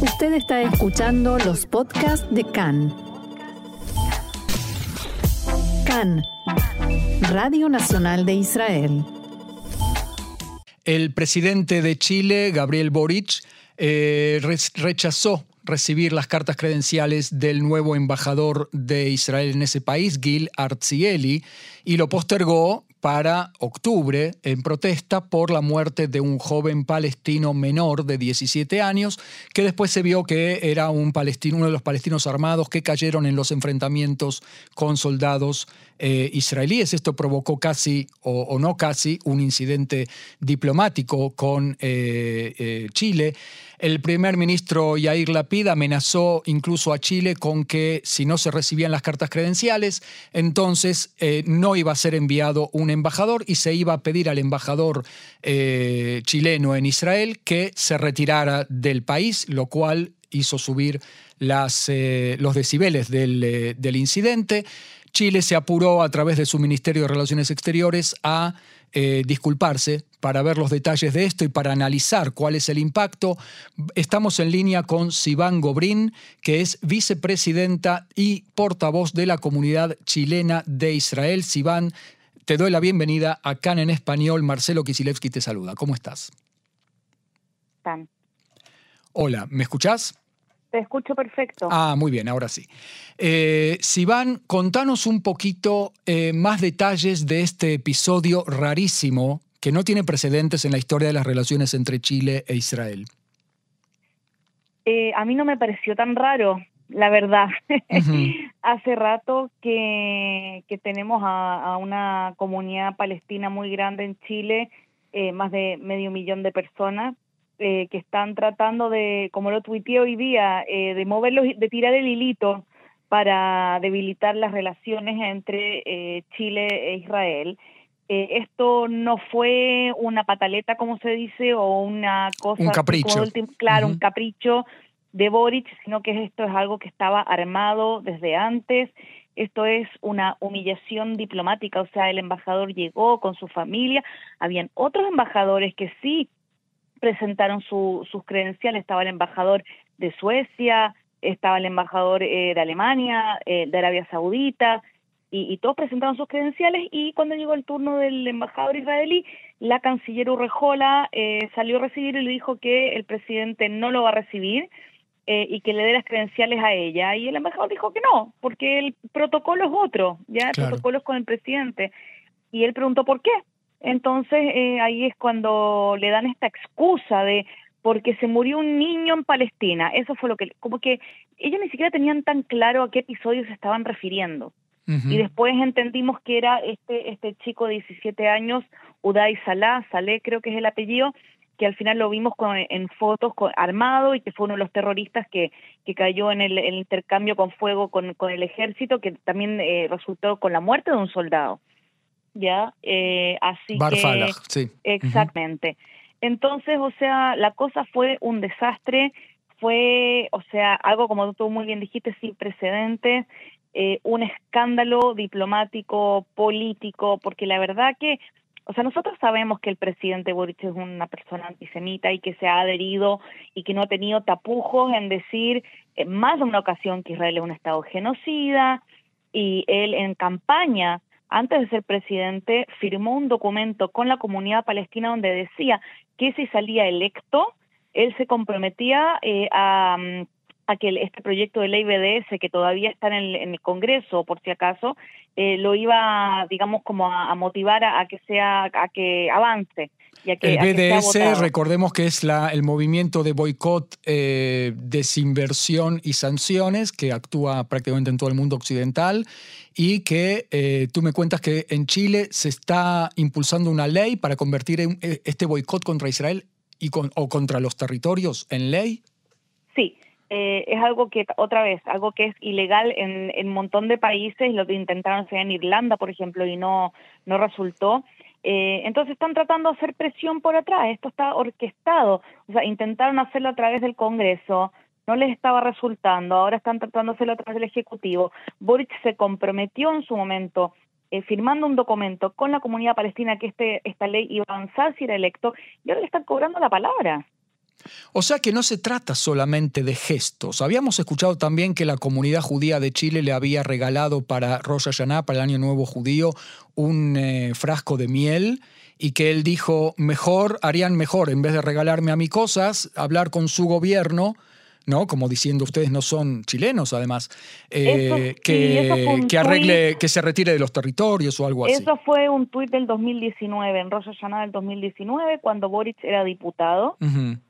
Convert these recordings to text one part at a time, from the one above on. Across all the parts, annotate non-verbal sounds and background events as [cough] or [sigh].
Usted está escuchando los podcasts de CAN. CAN, Radio Nacional de Israel. El presidente de Chile, Gabriel Boric, eh, rechazó recibir las cartas credenciales del nuevo embajador de Israel en ese país, Gil Arzieli, y lo postergó para octubre en protesta por la muerte de un joven palestino menor de 17 años, que después se vio que era un palestino, uno de los palestinos armados que cayeron en los enfrentamientos con soldados eh, israelíes. Esto provocó casi, o, no casi, un incidente diplomático con eh, eh, Chile. El primer ministro Yair Lapid amenazó incluso a Chile con que si no se recibían las cartas credenciales, entonces no iba a ser enviado un embajador y se iba a pedir al embajador chileno en Israel que se retirara del país, lo cual hizo subir las, los decibeles del, del incidente. Chile se apuró a través de su Ministerio de Relaciones Exteriores a eh, disculparse para ver los detalles de esto y para analizar cuál es el impacto. Estamos en línea con Sivan Gobrín, que es vicepresidenta y portavoz de la comunidad chilena de Israel. Sivan, te doy la bienvenida acá en español. Marcelo Kisilevsky te saluda. ¿Cómo estás? Hola, ¿me escuchás? Te escucho perfecto. Ah, muy bien, ahora sí. Eh, Sivan, contanos un poquito eh, más detalles de este episodio rarísimo que no tiene precedentes en la historia de las relaciones entre Chile e Israel. Eh, a mí no me pareció tan raro, la verdad. [laughs] Hace rato que, que tenemos a, una comunidad palestina muy grande en Chile, eh, más de medio millón de personas, eh, que están tratando de, como lo tuiteé hoy día, eh, de moverlos, de tirar el hilito para debilitar las relaciones entre eh, Chile e Israel. esto no fue una pataleta, como se dice, o una cosa... Un capricho. claro, un capricho de Boric, sino que esto es algo que estaba armado desde antes. Esto es una humillación diplomática, o sea, el embajador llegó con su familia, habían otros embajadores que sí presentaron sus credenciales, estaba el embajador de Suecia, estaba el embajador eh, de Alemania, eh, de Arabia Saudita, y, todos presentaron sus credenciales y cuando llegó el turno del embajador israelí, la canciller Urrejola eh, salió a recibir y le dijo que el presidente no lo va a recibir y que le dé las credenciales a ella. Y el embajador dijo que no, porque el protocolo es otro, ya el protocolo es con el presidente. Y él preguntó por qué. Entonces eh, ahí es cuando le dan esta excusa de porque se murió un niño en Palestina. Eso fue lo que, como que ellos ni siquiera tenían tan claro a qué episodio se estaban refiriendo. Y después entendimos que era este, este chico de 17 años, Uday Salah, Saleh creo que es el apellido, que al final lo vimos con, en fotos con, armado y que fue uno de los terroristas que, que cayó en el, intercambio con fuego con, con, el ejército, que también eh, resultó con la muerte de un soldado. ¿Ya? Eh, así que... sí. Exactamente. Entonces, o sea, la cosa fue un desastre, fue, o sea, algo como tú muy bien dijiste, sin precedentes, eh, un escándalo diplomático, político, porque la verdad que, o sea, nosotros sabemos que el presidente Boric es una persona antisemita y que se ha adherido y que no ha tenido tapujos en decir en más de una ocasión que Israel es un Estado genocida y él en campaña antes de ser presidente, firmó un documento con la comunidad palestina donde decía que si salía electo, él se comprometía eh, a, que este proyecto de ley BDS, que todavía está en el, Congreso, por si acaso, eh, lo iba, digamos, como a, motivar a, que sea, a que avance. el BDS, recordemos que es la, el movimiento de boicot, eh, desinversión y sanciones que actúa prácticamente en todo el mundo occidental y que eh, tú me cuentas que en Chile se está impulsando una ley para convertir eh, este boicot contra Israel y con, o contra los territorios en ley. Sí, eh, es algo que, otra vez, algo que es ilegal en, un montón de países, lo que intentaron hacer en Irlanda, por ejemplo, y no, no resultó. entonces están tratando de hacer presión por atrás, esto está orquestado, o sea, intentaron hacerlo a través del Congreso, no les estaba resultando, ahora están tratando de hacerlo a través del Ejecutivo. Boric se comprometió en su momento eh, firmando un documento con la comunidad palestina que este, esta ley iba a avanzar si era electo, y ahora le están cobrando la palabra. O sea que no se trata solamente de gestos. Habíamos escuchado también que la comunidad judía de Chile le había regalado para Rosh Hashanah, para el Año Nuevo Judío, un eh, frasco de miel y que él dijo, mejor, harían mejor, en vez de regalarme a mí cosas, hablar con su gobierno ¿no? Como diciendo, ustedes no son chilenos, además, eh, que, que, arregle, que se retire de los territorios o algo así. Eso fue un tuit del 2019, en Rosh Hashanah del 2019, cuando Boric era diputado,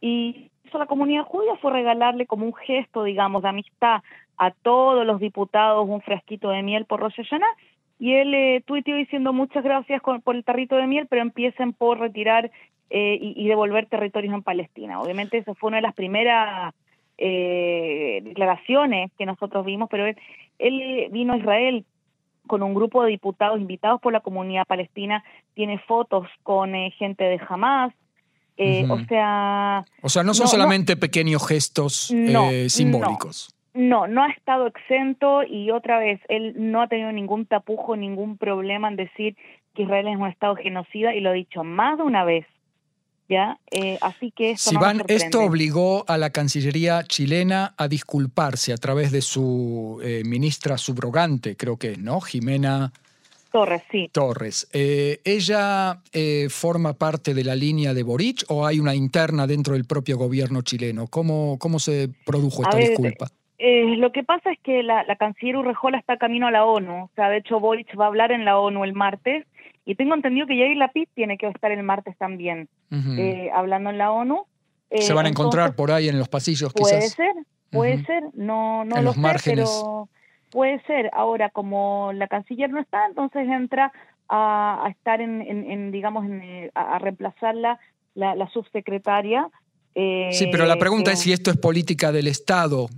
y eso la comunidad judía fue regalarle como un gesto, digamos, de amistad a todos los diputados un frasquito de miel por Rosh Hashanah, y él eh, tuiteó diciendo muchas gracias por el tarrito de miel, pero empiecen por retirar eh, y, y, devolver territorios en Palestina. Obviamente eso fue una de las primeras eh, declaraciones que nosotros vimos, pero él, vino a Israel con un grupo de diputados invitados por la comunidad palestina, tiene fotos con eh, gente de Hamas, eh, o sea... O sea, no son solamente pequeños gestos eh, simbólicos. No, no, ha estado exento y otra vez, él no ha tenido ningún tapujo, ningún problema en decir que Israel es un Estado genocida y lo ha dicho más de una vez. Eh, así que esto, esto obligó a la Cancillería chilena a disculparse a través de su eh, ministra subrogante, creo que es, ¿no? Jimena Torres, sí. Torres. Eh, ¿Ella forma parte de la línea de Boric o hay una interna dentro del propio gobierno chileno? ¿Cómo, cómo se produjo esta disculpa? lo que pasa es que la, la canciller Urrejola está camino a la ONU. O sea, de hecho, Boric va a hablar en la ONU el martes y tengo entendido que Yair Lapid tiene que estar el martes también eh, hablando en la ONU. ¿Se van a eh, encontrar por ahí en los pasillos puede ser, puede ser, no, no lo sé, pero puede ser. Ahora, como la canciller no está, entonces entra a, estar en, digamos, eh, a, reemplazarla la, subsecretaria. sí, pero la pregunta es si esto es política del Estado,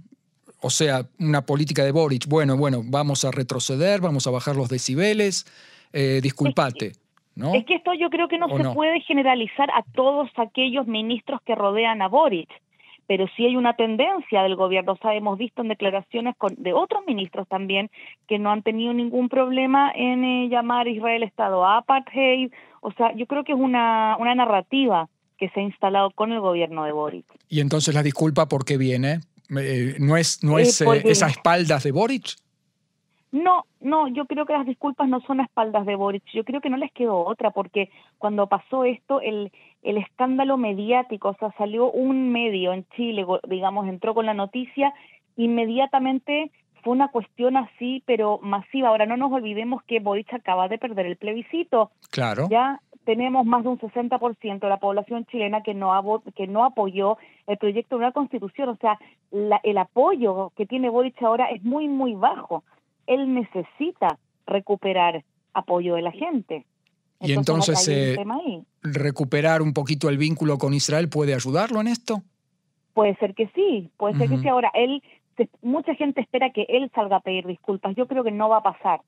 o sea, una política de Boric. Bueno, bueno, vamos a retroceder, vamos a bajar los decibeles eh, disculpate. ¿no? Es que esto yo creo que no se puede generalizar a todos aquellos ministros que rodean a Boric, pero sí hay una tendencia del gobierno. O sea, hemos visto en declaraciones con, de otros ministros también que no han tenido ningún problema en eh, llamar a Israel Estado apartheid. O sea, yo creo que es una, una narrativa que se ha instalado con el gobierno de Boric. ¿Y entonces la disculpa por qué viene? Eh, ¿No es, no es esas espaldas de Boric? No, no, yo creo que las disculpas no son a espaldas de Boric, yo creo que no les quedó otra, porque cuando pasó esto, el, el escándalo mediático, o sea, salió un medio en Chile, digamos, entró con la noticia, inmediatamente fue una cuestión así, pero masiva. Ahora, no nos olvidemos que Boric acaba de perder el plebiscito. Claro. Ya tenemos más de un 60% de la población chilena que no, que no apoyó el proyecto de una constitución. O sea, la, el apoyo que tiene Boric ahora es muy, muy bajo él necesita recuperar apoyo de la gente. y entonces eh, recuperar un poquito el vínculo con Israel puede ayudarlo en esto. Puede ser que sí, puede ser que sí. Ahora, él, mucha gente espera que él salga a pedir disculpas. Yo creo que no va a pasar.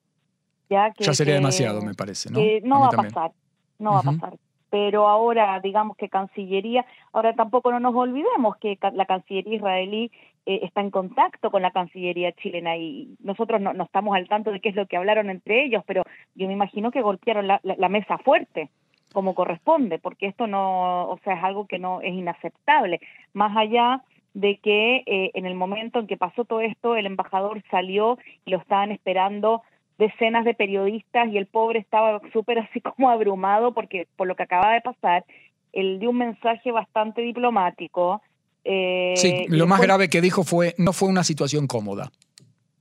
Ya, que, sería demasiado, me parece, ¿no? no va a pasar, no va a pasar pero ahora digamos que Cancillería, ahora tampoco no nos olvidemos que la Cancillería israelí eh, está en contacto con la Cancillería chilena y nosotros no, estamos al tanto de qué es lo que hablaron entre ellos, pero yo me imagino que golpearon la, mesa fuerte como corresponde, porque esto no, o sea, es algo que no es inaceptable, más allá de que eh, en el momento en que pasó todo esto, el embajador salió y lo estaban esperando decenas de periodistas y el pobre estaba súper así como abrumado porque por lo que acaba de pasar, él dio un mensaje bastante diplomático. Eh, sí, lo más grave que dijo fue, no fue una situación cómoda.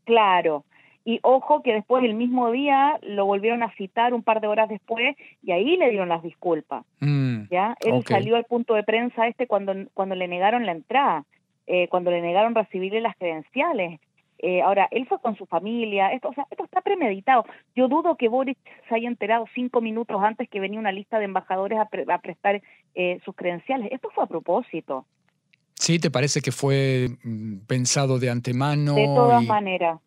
Claro, y ojo que después el mismo día lo volvieron a citar un par de horas después y ahí le dieron las disculpas. Mm, ¿ya? Él salió al punto de prensa este cuando, cuando le negaron la entrada, eh, cuando le negaron recibirle las credenciales. Eh, ahora, él fue con su familia, esto, o sea, esto está premeditado. Yo dudo que Boric se haya enterado cinco minutos antes que venía una lista de embajadores a, prestar eh, sus credenciales. Esto fue a propósito. Sí, ¿te parece que fue mm, pensado de antemano? De todas maneras.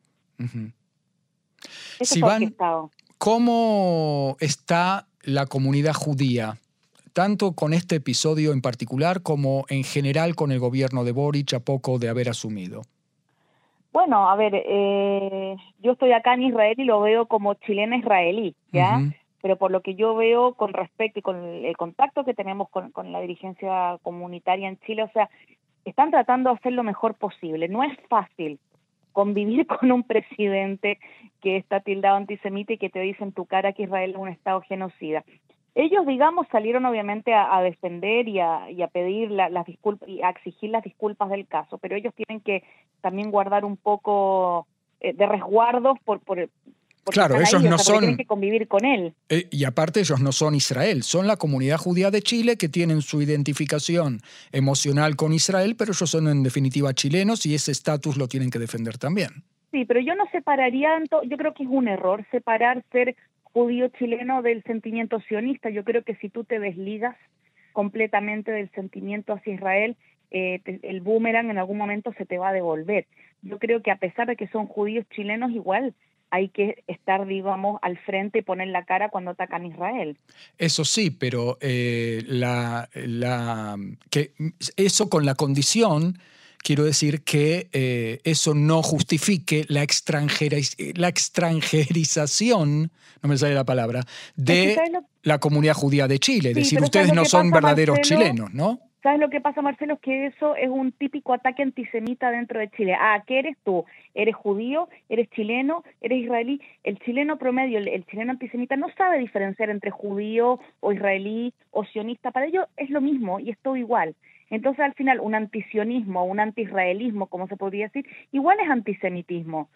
¿cómo está la comunidad judía? Tanto con este episodio en particular como en general con el gobierno de Boric a poco de haber asumido. Bueno, a ver, eh, yo estoy acá en Israel y lo veo como chilena israelí, ¿ya? pero por lo que yo veo con respecto y con el contacto que tenemos con, con la dirigencia comunitaria en Chile, o sea, están tratando de hacer lo mejor posible. No es fácil convivir [laughs] con un presidente que está tildado antisemita y que te dice en tu cara que Israel es un Estado genocida. Ellos, digamos, salieron obviamente a, defender y a, pedir las disculpas y a exigir las disculpas del caso, pero ellos tienen que también guardar un poco eh, de resguardos por, por, claro, ellos no son. Tienen que convivir con él. Eh, y aparte, ellos no son Israel, son la comunidad judía de Chile que tienen su identificación emocional con Israel, pero ellos son en definitiva chilenos y ese estatus lo tienen que defender también. Sí, pero yo no separaría, yo creo que es un error separar ser judío chileno del sentimiento sionista. Yo creo que si tú te desligas completamente del sentimiento hacia Israel, eh, el boomerang en algún momento se te va a devolver. Yo creo que a pesar de que son judíos chilenos, igual hay que estar, digamos, al frente y poner la cara cuando atacan Israel. Eso sí, pero eh, la, la, que eso con la condición quiero decir que eh, eso no justifique la, la extranjerización, no me sale la palabra, de la comunidad judía de Chile. Es decir, ustedes no son verdaderos chilenos, ¿no? ¿Sabes lo que pasa, Marcelo? Es que eso es un típico ataque antisemita dentro de Chile. Ah, ¿qué eres tú? ¿Eres judío? ¿Eres chileno? ¿Eres israelí? El chileno promedio, el, chileno antisemita, no sabe diferenciar entre judío o israelí o sionista. Para ellos es lo mismo y es todo igual. Entonces, al final, un antisionismo, un antiisraelismo, como se podría decir, igual es antisemitismo.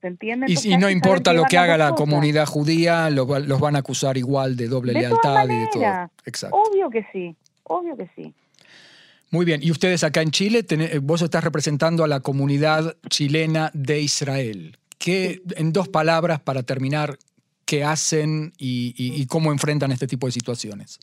¿Se entiende? y, no importa lo que haga la comunidad judía, los, van a acusar igual de doble lealtad y de todo. Exacto. Obvio que sí, obvio que sí. Muy bien, y ustedes acá en Chile, eh, vos estás representando a la comunidad chilena de Israel. ¿Qué, en dos palabras para terminar, qué hacen y, cómo enfrentan este tipo de situaciones?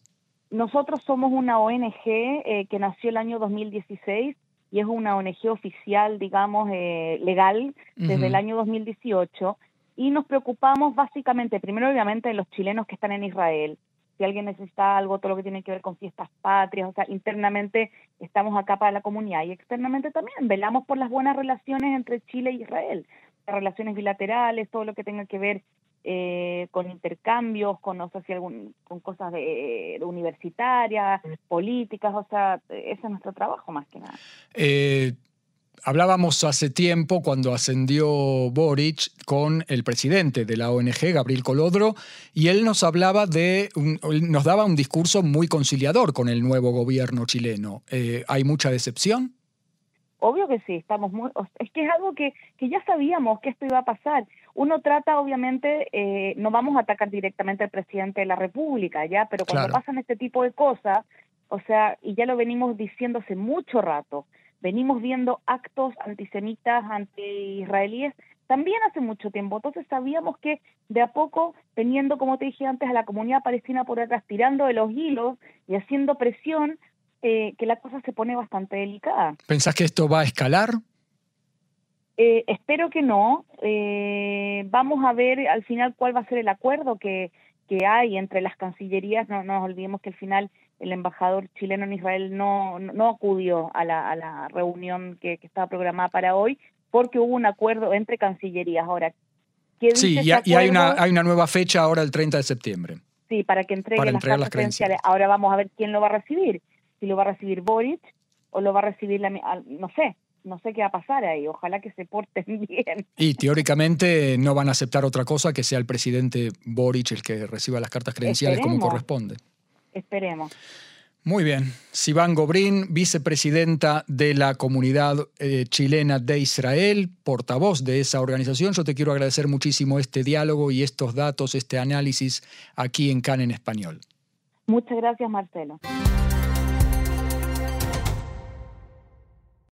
Nosotros somos una ONG eh, que nació el año 2016 y es una ONG oficial, digamos, eh, legal desde el año 2018 y nos preocupamos básicamente, primero obviamente, de los chilenos que están en Israel, si alguien necesita algo, todo lo que tiene que ver con fiestas patrias, o sea, internamente estamos acá para la comunidad. Y externamente también velamos por las buenas relaciones entre Chile y Israel, relaciones bilaterales, todo lo que tenga que ver eh, con intercambios, con, no sé si algún, con cosas de, universitarias, políticas, o sea, ese es nuestro trabajo más que nada. Eh, Hablábamos hace tiempo cuando ascendió Boric con el presidente de la ONG, Gabriel Colodro, y él nos hablaba de, nos daba un discurso muy conciliador con el nuevo gobierno chileno. Eh, ¿Hay mucha decepción? Obvio que sí, estamos muy, es que es algo que, que ya sabíamos que esto iba a pasar. Uno trata, obviamente, eh, no vamos a atacar directamente al presidente de la República, ya, pero cuando pasan este tipo de cosas, o sea, y ya lo venimos diciendo hace mucho rato, venimos viendo actos antisemitas, anti-israelíes, también hace mucho tiempo. Entonces sabíamos que de a poco, teniendo, como te dije antes, a la comunidad palestina por atrás, tirando de los hilos y haciendo presión, eh, que la cosa se pone bastante delicada. ¿Pensás que esto va a escalar? Eh, espero que no. Eh, vamos a ver al final cuál va a ser el acuerdo que, que hay entre las cancillerías. No, no nos olvidemos que al final el embajador chileno en Israel no, no acudió a la, a la reunión que, estaba programada para hoy porque hubo un acuerdo entre cancillerías. Ahora, sí, y, hay, una, hay una nueva fecha ahora el 30 de septiembre. Sí, para que entregue las cartas credenciales. Ahora vamos a ver quién lo va a recibir. Si lo va a recibir Boric o lo va a recibir, la, no sé, no sé qué va a pasar ahí, ojalá que se porten [laughs] bien. Y teóricamente no van a aceptar otra cosa que sea el presidente Boric el que reciba las cartas credenciales como corresponde. Esperemos. Muy bien. Sivan Gobrín, vicepresidenta de la comunidad eh, chilena de Israel, portavoz de esa organización. Yo te quiero agradecer muchísimo este diálogo y estos datos, este análisis aquí en CAN en español. Muchas gracias, Marcelo.